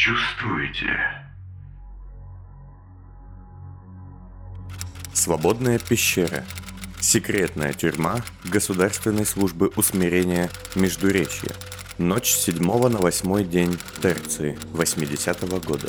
чувствуете? Свободная пещера. Секретная тюрьма Государственной службы усмирения Междуречья. Ночь с 7 на 8 день Терции 80-го года.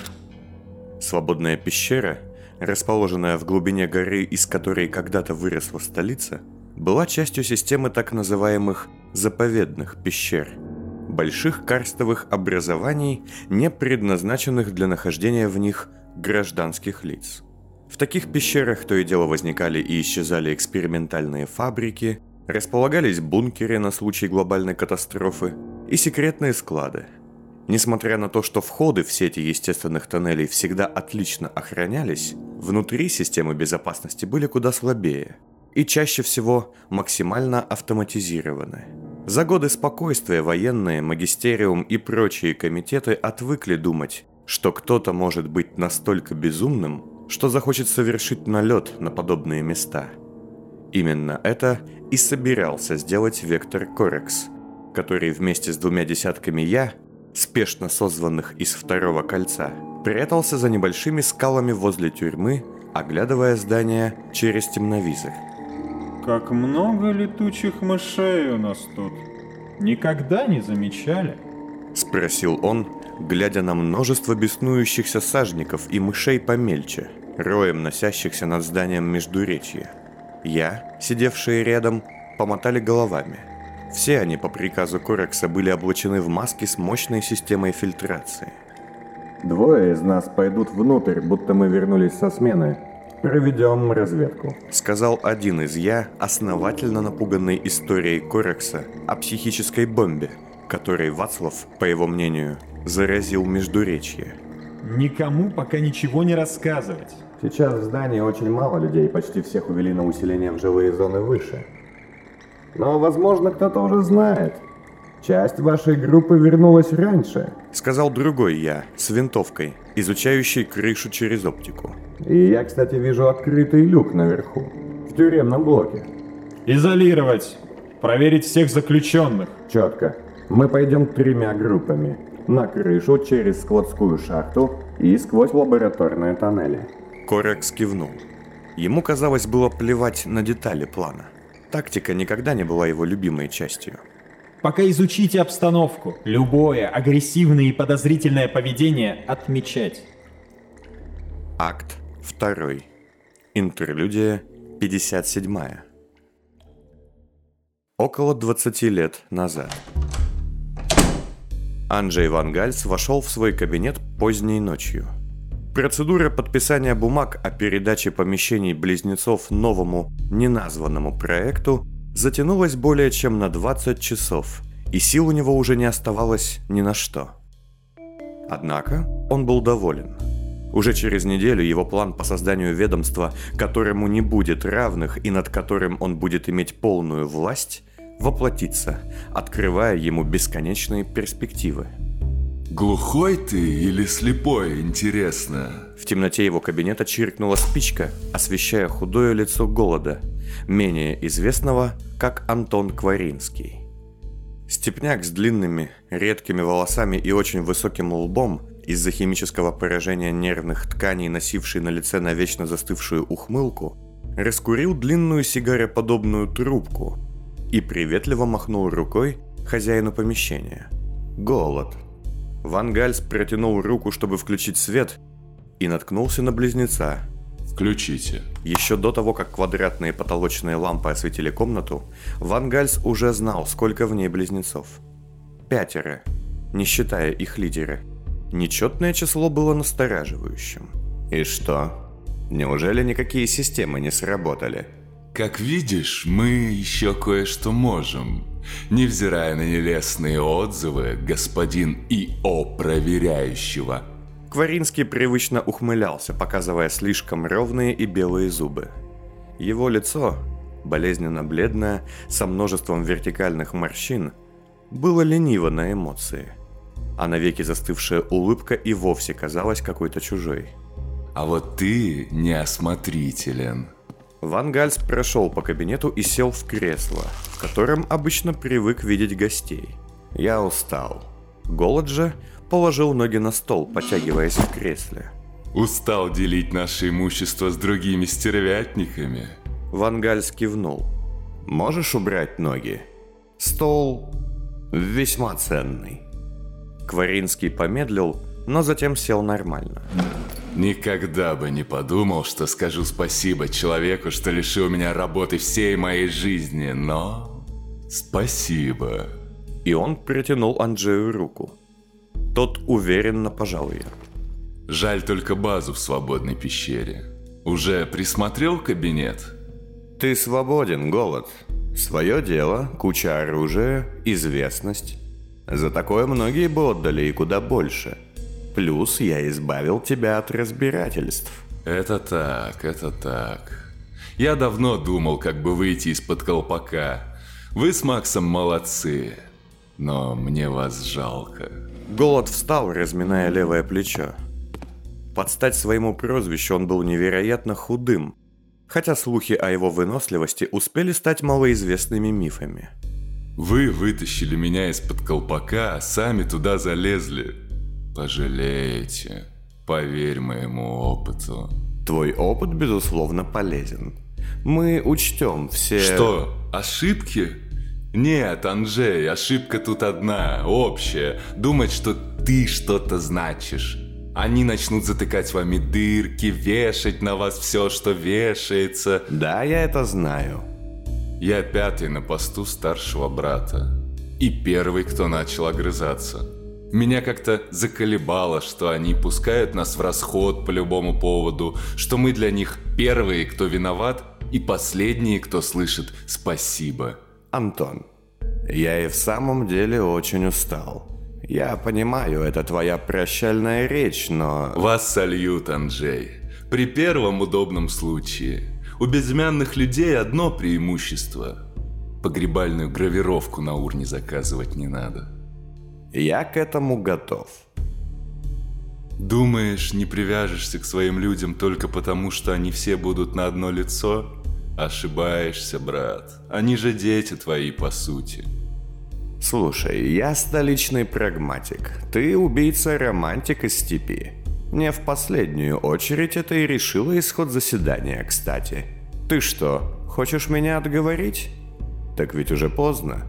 Свободная пещера, расположенная в глубине горы, из которой когда-то выросла столица, была частью системы так называемых заповедных пещер – больших карстовых образований, не предназначенных для нахождения в них гражданских лиц. В таких пещерах то и дело возникали и исчезали экспериментальные фабрики, располагались бункеры на случай глобальной катастрофы и секретные склады. Несмотря на то, что входы в сети естественных тоннелей всегда отлично охранялись, внутри системы безопасности были куда слабее и чаще всего максимально автоматизированы – за годы спокойствия военные, магистериум и прочие комитеты отвыкли думать, что кто-то может быть настолько безумным, что захочет совершить налет на подобные места. Именно это и собирался сделать Вектор Корекс, который вместе с двумя десятками «я», спешно созванных из второго кольца, прятался за небольшими скалами возле тюрьмы, оглядывая здание через темновизор – как много летучих мышей у нас тут. Никогда не замечали? Спросил он, глядя на множество беснующихся сажников и мышей помельче, роем носящихся над зданием Междуречья. Я, сидевшие рядом, помотали головами. Все они по приказу Корекса были облачены в маски с мощной системой фильтрации. Двое из нас пойдут внутрь, будто мы вернулись со смены, «Проведем разведку», — сказал один из я, основательно напуганный историей Корекса о психической бомбе, которой Вацлав, по его мнению, заразил Междуречье. Никому пока ничего не рассказывать. Сейчас в здании очень мало людей, почти всех увели на усиление в жилые зоны выше. Но, возможно, кто-то уже знает. Часть вашей группы вернулась раньше. Сказал другой я, с винтовкой, изучающий крышу через оптику. И я, кстати, вижу открытый люк наверху, в тюремном блоке. Изолировать. Проверить всех заключенных. Четко. Мы пойдем тремя группами. На крышу, через складскую шахту и сквозь лабораторные тоннели. Корекс кивнул. Ему, казалось, было плевать на детали плана. Тактика никогда не была его любимой частью. Пока изучите обстановку. Любое агрессивное и подозрительное поведение отмечать. Акт Второй. Интерлюдия 57. Около 20 лет назад. Анджей Ван Гальс вошел в свой кабинет поздней ночью. Процедура подписания бумаг о передаче помещений близнецов новому неназванному проекту затянулась более чем на 20 часов, и сил у него уже не оставалось ни на что. Однако он был доволен – уже через неделю его план по созданию ведомства, которому не будет равных и над которым он будет иметь полную власть, воплотится, открывая ему бесконечные перспективы. Глухой ты или слепой, интересно? В темноте его кабинета чиркнула спичка, освещая худое лицо голода, менее известного как Антон Кваринский. Степняк с длинными, редкими волосами и очень высоким лбом из-за химического поражения нервных тканей, носивший на лице навечно застывшую ухмылку, раскурил длинную сигароподобную трубку и приветливо махнул рукой хозяину помещения. Голод. Ван Гальс протянул руку, чтобы включить свет, и наткнулся на близнеца. «Включите». Еще до того, как квадратные потолочные лампы осветили комнату, Ван Гальс уже знал, сколько в ней близнецов. Пятеро, не считая их лидера – Нечетное число было настораживающим. И что? Неужели никакие системы не сработали? Как видишь, мы еще кое-что можем. Невзирая на нелестные отзывы господин ИО проверяющего. Кваринский привычно ухмылялся, показывая слишком ровные и белые зубы. Его лицо, болезненно бледное, со множеством вертикальных морщин, было лениво на эмоции – а навеки застывшая улыбка и вовсе казалась какой-то чужой. «А вот ты неосмотрителен». Ван Гальс прошел по кабинету и сел в кресло, в котором обычно привык видеть гостей. Я устал. Голод же положил ноги на стол, потягиваясь в кресле. Устал делить наше имущество с другими стервятниками. Вангальс кивнул. «Можешь убрать ноги? Стол весьма ценный». Кваринский помедлил, но затем сел нормально. Никогда бы не подумал, что скажу спасибо человеку, что лишил меня работы всей моей жизни, но... Спасибо. И он протянул Анджею руку. Тот уверенно пожал ее. Жаль только базу в свободной пещере. Уже присмотрел кабинет? Ты свободен, голод. Свое дело, куча оружия, известность. За такое многие бы отдали и куда больше. Плюс я избавил тебя от разбирательств. Это так, это так. Я давно думал, как бы выйти из-под колпака. Вы с Максом молодцы, но мне вас жалко. Голод встал, разминая левое плечо. Под стать своему прозвищу он был невероятно худым, хотя слухи о его выносливости успели стать малоизвестными мифами. Вы вытащили меня из-под колпака, а сами туда залезли. Пожалеете, поверь моему опыту. Твой опыт, безусловно, полезен. Мы учтем все... Что, ошибки? Нет, Анжей, ошибка тут одна, общая. Думать, что ты что-то значишь. Они начнут затыкать вами дырки, вешать на вас все, что вешается. Да, я это знаю. Я пятый на посту старшего брата. И первый, кто начал огрызаться. Меня как-то заколебало, что они пускают нас в расход по любому поводу, что мы для них первые, кто виноват, и последние, кто слышит «спасибо». Антон, я и в самом деле очень устал. Я понимаю, это твоя прощальная речь, но... Вас сольют, Анджей. При первом удобном случае. У безымянных людей одно преимущество. Погребальную гравировку на урне заказывать не надо. Я к этому готов. Думаешь, не привяжешься к своим людям только потому, что они все будут на одно лицо? Ошибаешься, брат. Они же дети твои, по сути. Слушай, я столичный прагматик. Ты убийца-романтик из степи. Не в последнюю очередь это и решило исход заседания, кстати. Ты что, хочешь меня отговорить? Так ведь уже поздно.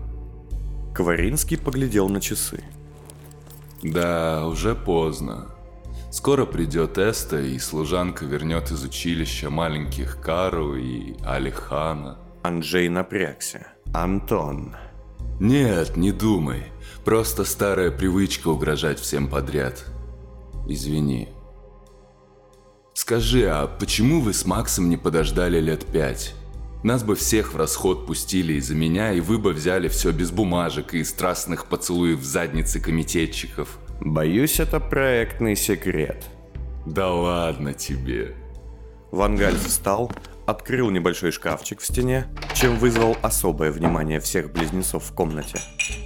Кваринский поглядел на часы. Да, уже поздно. Скоро придет Эста, и служанка вернет из училища маленьких Кару и Алихана. Анджей напрягся. Антон, Нет, не думай. Просто старая привычка угрожать всем подряд. Извини. Скажи, а почему вы с Максом не подождали лет пять? Нас бы всех в расход пустили из-за меня, и вы бы взяли все без бумажек и страстных поцелуев в заднице комитетчиков. Боюсь, это проектный секрет. Да ладно тебе. Вангаль встал, открыл небольшой шкафчик в стене, чем вызвал особое внимание всех близнецов в комнате,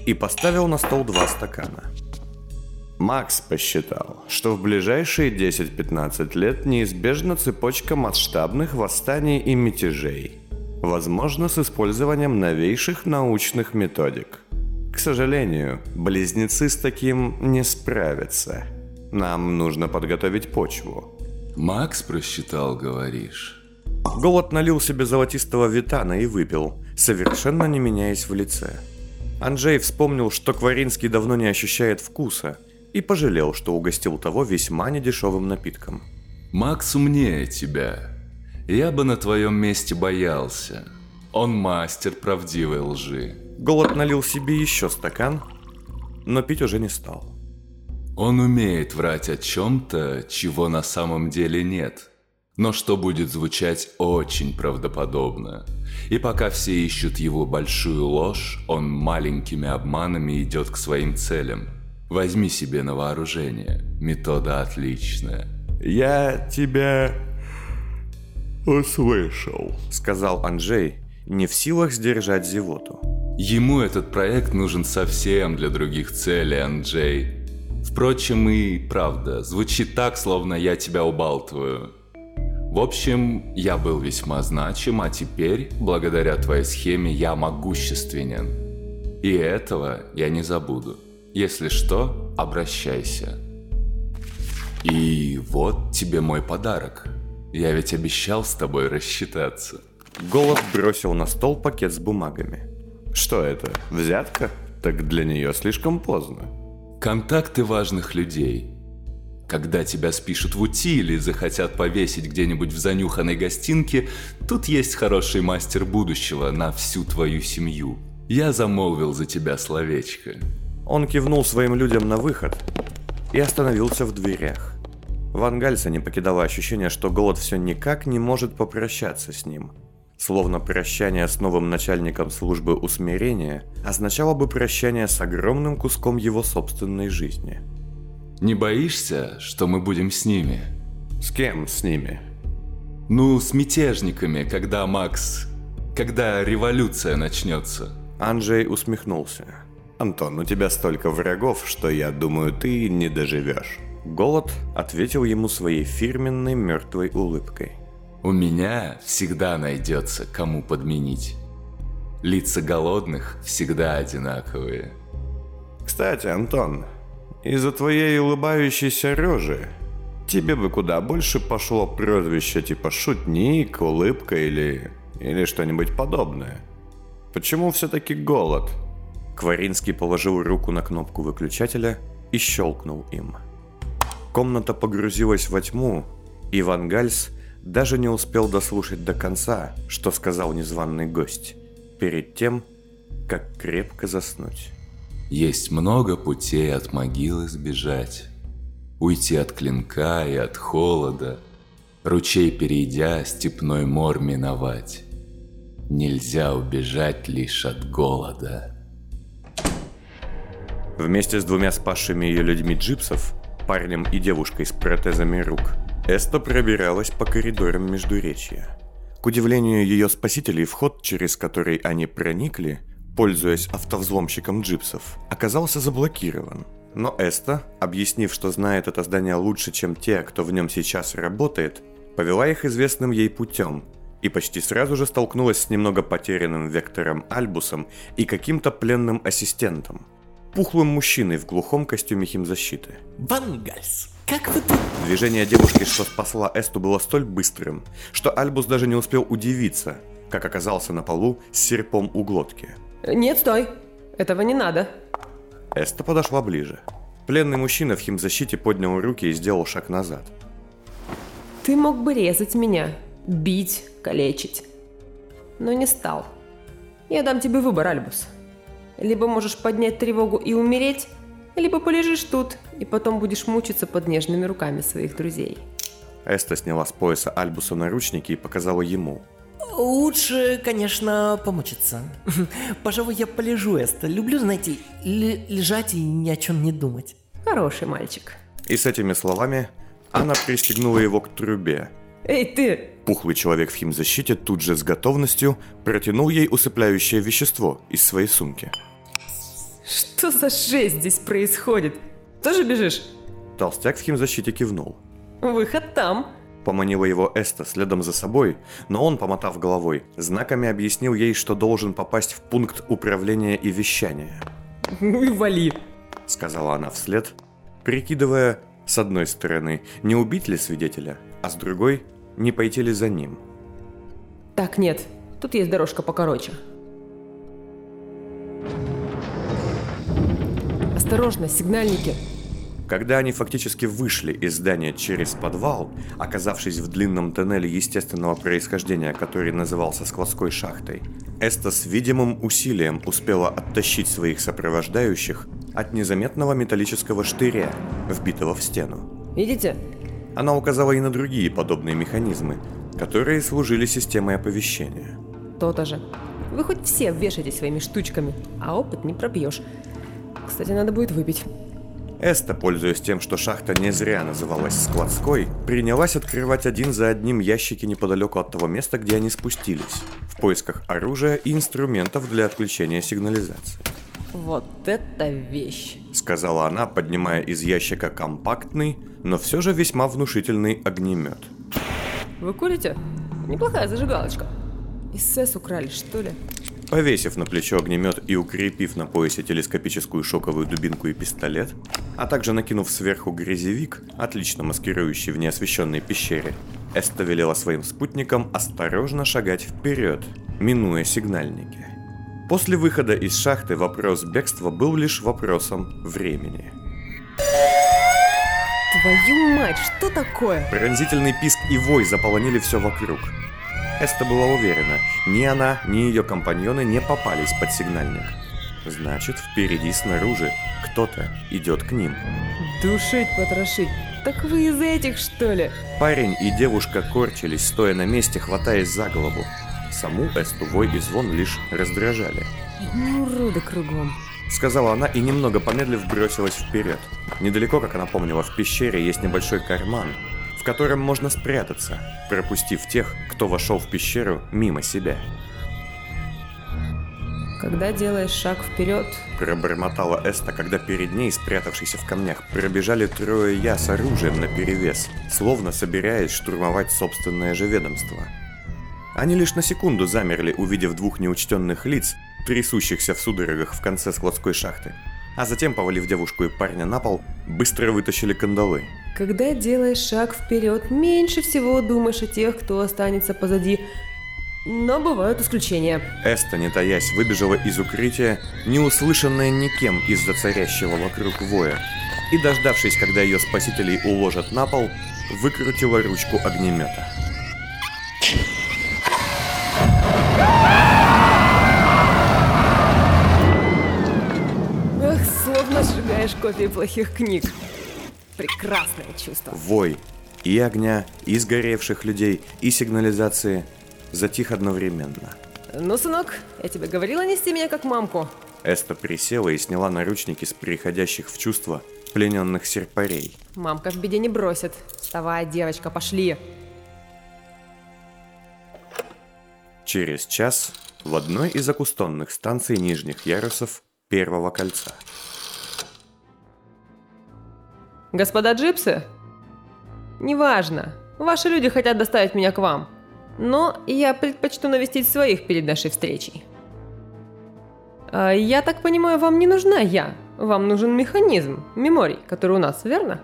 и поставил на стол два стакана. Макс посчитал, что в ближайшие 10-15 лет неизбежна цепочка масштабных восстаний и мятежей, возможно с использованием новейших научных методик. К сожалению, близнецы с таким не справятся. Нам нужно подготовить почву. Макс просчитал, говоришь? Голод налил себе золотистого витана и выпил, совершенно не меняясь в лице. Анджей вспомнил, что Кваринский давно не ощущает вкуса, и пожалел, что угостил того весьма недешевым напитком. Макс умнее тебя. Я бы на твоем месте боялся. Он мастер правдивой лжи. Голод налил себе еще стакан, но пить уже не стал. Он умеет врать о чем-то, чего на самом деле нет. Но что будет звучать очень правдоподобно. И пока все ищут его большую ложь, он маленькими обманами идет к своим целям. Возьми себе на вооружение. Метода отличная. «Я тебя услышал», — сказал Анджей, не в силах сдержать зевоту. Ему этот проект нужен совсем для других целей, Анджей. Впрочем, и правда, звучит так, словно я тебя убалтываю. В общем, я был весьма значим, а теперь, благодаря твоей схеме, я могущественен. И этого я не забуду. Если что, обращайся. И вот тебе мой подарок. Я ведь обещал с тобой рассчитаться. Голод бросил на стол пакет с бумагами. Что это, взятка? Так для нее слишком поздно. Контакты важных людей. Когда тебя спишут в УТИ или захотят повесить где-нибудь в занюханной гостинке, тут есть хороший мастер будущего на всю твою семью. Я замолвил за тебя словечко. Он кивнул своим людям на выход и остановился в дверях. Ван Гальса не покидало ощущение, что голод все никак не может попрощаться с ним. Словно прощание с новым начальником службы усмирения означало бы прощание с огромным куском его собственной жизни. Не боишься, что мы будем с ними? С кем с ними? Ну, с мятежниками, когда Макс... Когда революция начнется. Анджей усмехнулся. «Антон, у тебя столько врагов, что я думаю, ты не доживешь». Голод ответил ему своей фирменной мертвой улыбкой. У меня всегда найдется, кому подменить. Лица голодных всегда одинаковые. Кстати, Антон, из-за твоей улыбающейся рожи тебе бы куда больше пошло прозвище типа шутник, улыбка или... или что-нибудь подобное. Почему все-таки голод? Кваринский положил руку на кнопку выключателя и щелкнул им. Комната погрузилась во тьму, и Ван Гальс даже не успел дослушать до конца, что сказал незваный гость, перед тем, как крепко заснуть. Есть много путей от могилы сбежать. Уйти от клинка и от холода, Ручей перейдя, степной мор миновать. Нельзя убежать лишь от голода. Вместе с двумя спасшими ее людьми джипсов, парнем и девушкой с протезами рук, Эста пробиралась по коридорам Междуречья. К удивлению ее спасителей, вход, через который они проникли, пользуясь автовзломщиком джипсов, оказался заблокирован. Но Эста, объяснив, что знает это здание лучше, чем те, кто в нем сейчас работает, повела их известным ей путем и почти сразу же столкнулась с немного потерянным Вектором Альбусом и каким-то пленным ассистентом. Пухлым мужчиной в глухом костюме химзащиты. Вангальс, как вы тут? Движение девушки, что спасла Эсту, было столь быстрым, что Альбус даже не успел удивиться, как оказался на полу с серпом у глотки. Нет, стой. Этого не надо. Эста подошла ближе. Пленный мужчина в химзащите поднял руки и сделал шаг назад. Ты мог бы резать меня, бить, калечить. Но не стал. Я дам тебе выбор, Альбус. Либо можешь поднять тревогу и умереть, либо полежишь тут и потом будешь мучиться под нежными руками своих друзей. Эста сняла с пояса Альбуса наручники и показала ему. Лучше, конечно, помучиться. Пожалуй, я полежу, Эста. Люблю, знаете, лежать и ни о чем не думать. Хороший мальчик. И с этими словами она пристегнула его к трубе. Эй, ты! Пухлый человек в химзащите тут же с готовностью протянул ей усыпляющее вещество из своей сумки. Что за жесть здесь происходит? Тоже бежишь? Толстяк в химзащите кивнул. Выход там. Поманила его Эста следом за собой, но он, помотав головой, знаками объяснил ей, что должен попасть в пункт управления и вещания. Ну и вали. Сказала она вслед, прикидывая, с одной стороны, не убить ли свидетеля, а с другой, не пойти ли за ним. Так, нет. Тут есть дорожка покороче. Осторожно, сигнальники. Когда они фактически вышли из здания через подвал, оказавшись в длинном тоннеле естественного происхождения, который назывался складской шахтой, Эста с видимым усилием успела оттащить своих сопровождающих от незаметного металлического штыря, вбитого в стену. Видите? Она указала и на другие подобные механизмы, которые служили системой оповещения. То-то же. Вы хоть все вешайтесь своими штучками, а опыт не пробьешь. Кстати, надо будет выпить. Эста, пользуясь тем, что шахта не зря называлась складской, принялась открывать один за одним ящики неподалеку от того места, где они спустились, в поисках оружия и инструментов для отключения сигнализации. Вот это вещь. Сказала она, поднимая из ящика компактный, но все же весьма внушительный огнемет. Вы курите? Неплохая зажигалочка. СС украли, что ли? Повесив на плечо огнемет и укрепив на поясе телескопическую шоковую дубинку и пистолет, а также накинув сверху грязевик, отлично маскирующий в неосвещенной пещере, Эста велела своим спутникам осторожно шагать вперед, минуя сигнальники. После выхода из шахты вопрос бегства был лишь вопросом времени. Твою мать, что такое? Пронзительный писк и вой заполонили все вокруг. Эста была уверена, ни она, ни ее компаньоны не попались под сигнальник. Значит, впереди снаружи кто-то идет к ним. Душить, потрошить. Так вы из этих, что ли? Парень и девушка корчились, стоя на месте, хватаясь за голову. Саму Эсту вой и звон лишь раздражали. Одни уроды кругом. Сказала она и немного помедлив бросилась вперед. Недалеко, как она помнила, в пещере есть небольшой карман, котором можно спрятаться, пропустив тех, кто вошел в пещеру мимо себя. Когда делаешь шаг вперед, Пробормотала Эста, когда перед ней, спрятавшись в камнях, пробежали трое я с оружием наперевес, словно собираясь штурмовать собственное же ведомство. Они лишь на секунду замерли, увидев двух неучтенных лиц, трясущихся в судорогах в конце складской шахты. А затем, повалив девушку и парня на пол, быстро вытащили кандалы. когда делаешь шаг вперед, меньше всего думаешь о тех, кто останется позади. Но бывают исключения. Эста, не таясь, выбежала из укрытия, не услышанная никем из-за царящего вокруг воя, и, дождавшись, когда ее спасителей уложат на пол, выкрутила ручку огнемета. Копии плохих книг. Прекрасное чувство. Вой и огня, и сгоревших людей, и сигнализации затих одновременно. Ну, сынок, я тебе говорила нести меня как мамку. Эста присела и сняла наручники с приходящих в чувство плененных серпарей. Мамка в беде не бросит. Вставай, девочка, пошли. Через час в одной из окустонных станций нижних ярусов первого кольца. Господа джипсы? Неважно. Ваши люди хотят доставить меня к вам. Но я предпочту навестить своих перед нашей встречей. А, я так понимаю, вам не нужна я. Вам нужен механизм, меморий, который у нас, верно?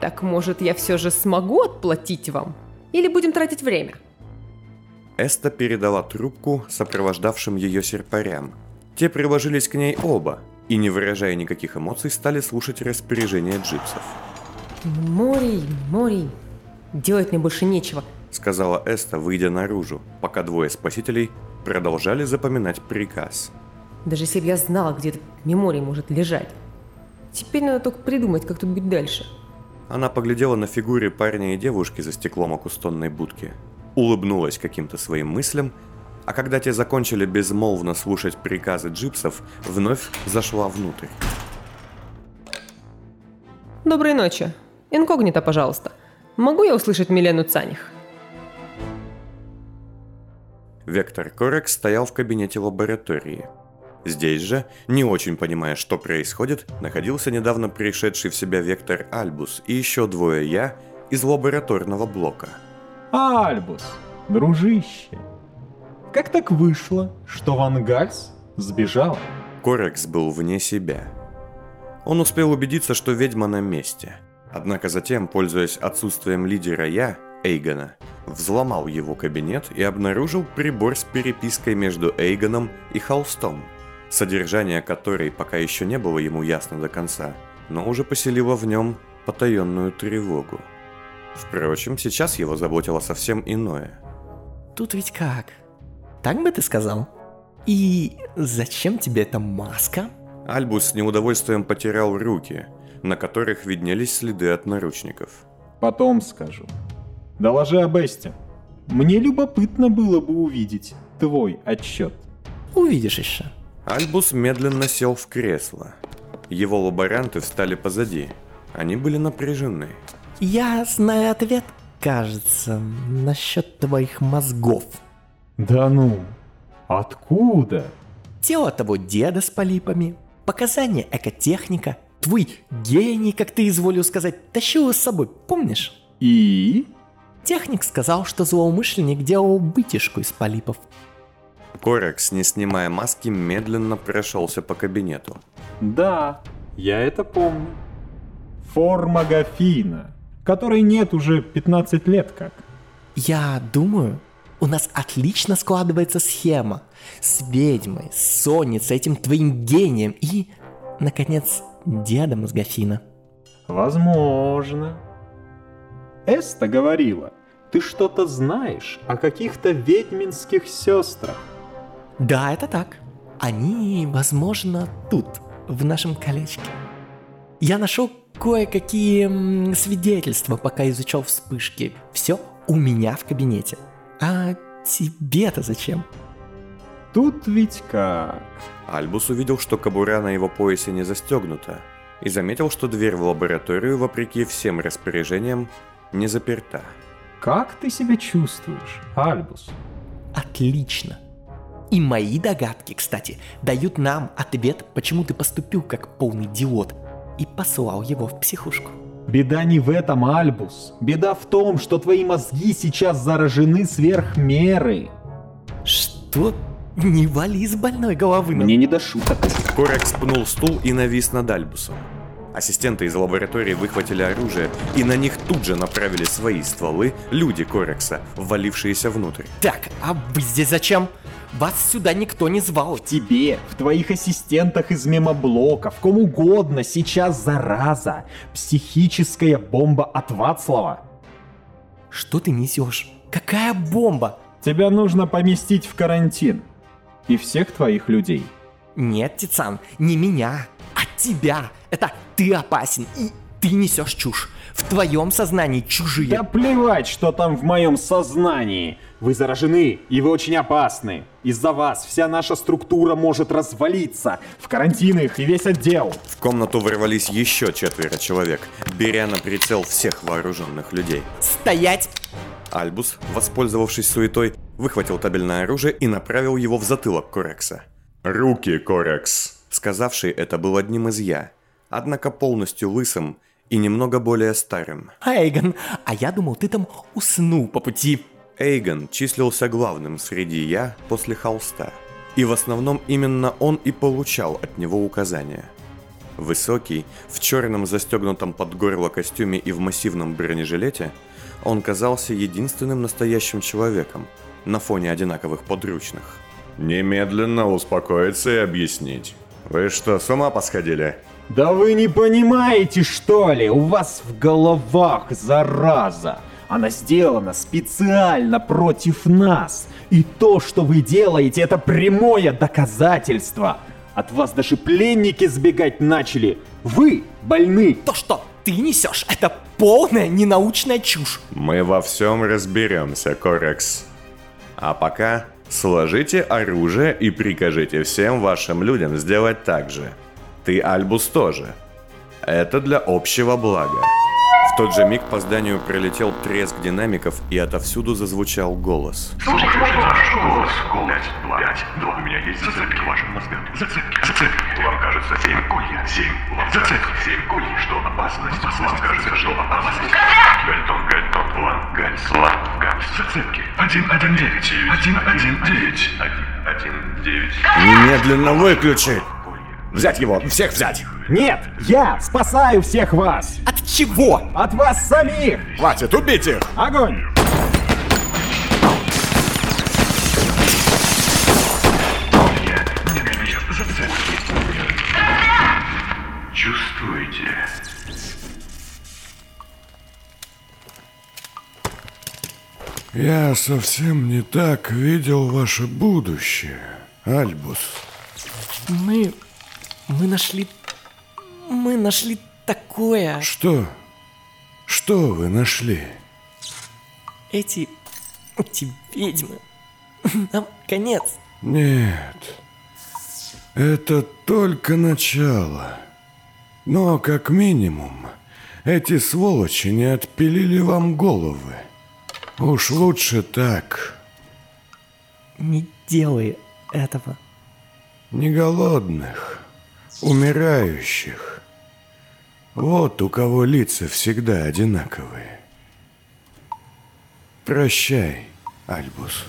Так может, я все же смогу отплатить вам? Или будем тратить время? Эста передала трубку сопровождавшим ее серпарям. Те приложились к ней оба и, не выражая никаких эмоций, стали слушать распоряжения джипсов. Морей, морей. Делать мне больше нечего. Сказала Эста, выйдя наружу, пока двое спасителей продолжали запоминать приказ. Даже если бы я знала, где этот меморий может лежать. Теперь надо только придумать, как тут быть дальше. Она поглядела на фигуры парня и девушки за стеклом окустонной будки, улыбнулась каким-то своим мыслям, а когда те закончили безмолвно слушать приказы джипсов, вновь зашла внутрь. Доброй ночи. Инкогнито, пожалуйста. Могу я услышать Милену Цаних? Вектор Корекс стоял в кабинете лаборатории. Здесь же, не очень понимая, что происходит, находился недавно пришедший в себя Вектор Альбус и еще двое я из лабораторного блока. Альбус, дружище, как так вышло, что Ван Гальс сбежал? Корекс был вне себя. Он успел убедиться, что ведьма на месте. Однако затем, пользуясь отсутствием лидера Я, Эйгона, взломал его кабинет и обнаружил прибор с перепиской между Эйгоном и Холстом, содержание которой пока еще не было ему ясно до конца, но уже поселило в нем потаенную тревогу. Впрочем, сейчас его заботило совсем иное. Тут ведь как? Так бы ты сказал? И зачем тебе эта маска? Альбус с неудовольствием потирал руки, на которых виднелись следы от наручников. Потом скажу. Доложи об Эсте. Мне любопытно было бы увидеть твой отчет. Увидишь еще. Альбус медленно сел в кресло. Его лаборанты встали позади. Они были напряжены. Я знаю ответ, кажется, насчет твоих мозгов. Да ну, откуда? Тело того деда с полипами, показания экотехника, твой гений, как ты изволил сказать, тащил с собой, помнишь? И? Техник сказал, что злоумышленник делал вытяжку из полипов. Корекс, не снимая маски, медленно прошелся по кабинету. Да, я это помню. Форма Гафина, которой нет уже 15 лет как. Я думаю, у нас отлично складывается схема. С ведьмой, с Соней, с этим твоим гением и, наконец, дедом из Гафина. Возможно. Эста говорила, ты что-то знаешь о каких-то ведьминских сестрах. Да, это так. Они, возможно, тут, в нашем колечке. Я нашел кое-какие свидетельства, пока изучал вспышки. Все у меня в кабинете. А тебе-то зачем? Тут ведь как? Альбус увидел, что кобура на его поясе не застегнута, и заметил, что дверь в лабораторию, вопреки всем распоряжениям, не заперта. Как ты себя чувствуешь, Альбус? Отлично. И мои догадки, кстати, дают нам ответ, почему ты поступил как полный идиот и послал его в психушку. Беда не в этом, Альбус. Беда в том, что твои мозги сейчас заражены сверх меры. Что? Не вали из больной головы. Мне не до шуток. Корекс пнул стул и навис над Альбусом. Ассистенты из лаборатории выхватили оружие, и на них тут же направили свои стволы люди Корекса, ввалившиеся внутрь. Так, а вы здесь зачем? Вас сюда никто не звал. Тебе, в твоих ассистентах из мемоблока, в ком угодно, сейчас зараза. Психическая бомба от Вацлава. Что ты несешь? Какая бомба? Тебя нужно поместить в карантин. И всех твоих людей. Нет, Тицан, не меня, а тебя. Это ты опасен, и ты несешь чушь. В твоем сознании чужие. Да плевать, что там в моем сознании. Вы заражены, и вы очень опасны. Из-за вас вся наша структура может развалиться. В карантин их и весь отдел. В комнату ворвались еще четверо человек, беря на прицел всех вооруженных людей. Стоять! Альбус, воспользовавшись суетой, выхватил табельное оружие и направил его в затылок Корекса. «Руки, Корекс!» Сказавший это был одним из я, однако полностью лысым и немного более старым. Эйгон, а я думал, ты там уснул по пути. Эйгон числился главным среди я после холста, и в основном именно он и получал от него указания. Высокий, в черном застегнутом под горло костюме и в массивном бронежилете, он казался единственным настоящим человеком на фоне одинаковых подручных. «Немедленно успокоиться и объяснить. Вы что, с ума посходили?» Да вы не понимаете, что ли? У вас в головах зараза. Она сделана специально против нас. И то, что вы делаете, это прямое доказательство. От вас даже пленники сбегать начали. Вы больны. То, что ты несешь, это полная ненаучная чушь. Мы во всем разберемся, Корекс. А пока сложите оружие и прикажите всем вашим людям сделать так же. Ты, Альбус, тоже. Это для общего блага. В тот же миг по зданию пролетел треск динамиков и отовсюду зазвучал голос. Слушайте ваш голос. Пять, два, пять, два. У меня есть зацепки в вашем мозгах. Зацепки, зацепки. Вам кажется, семь колья, семь. Вам зацепки, семь колья. Что опасность? Вам кажется, что опасность. Гальтон, гальтон, план, галь, слан, галь. Зацепки. Один, один, девять. Один, один, девять. Один, один, девять. Немедленно выключи! Взять его, всех взять. Нет, я спасаю всех вас. От чего? От вас самих. Хватит, убить их. Огонь. Чувствуете? Я совсем не так видел ваше будущее, Альбус. Мы... мы нашли... мы нашли такое... Что? Что вы нашли? Эти... эти ведьмы... Нам конец. Нет. Это только начало. Но, как минимум, эти сволочи не отпилили вам головы. Уж лучше так. Не делай этого. Не голодных, умирающих. Вот у кого лица всегда одинаковые. Прощай, Альбус.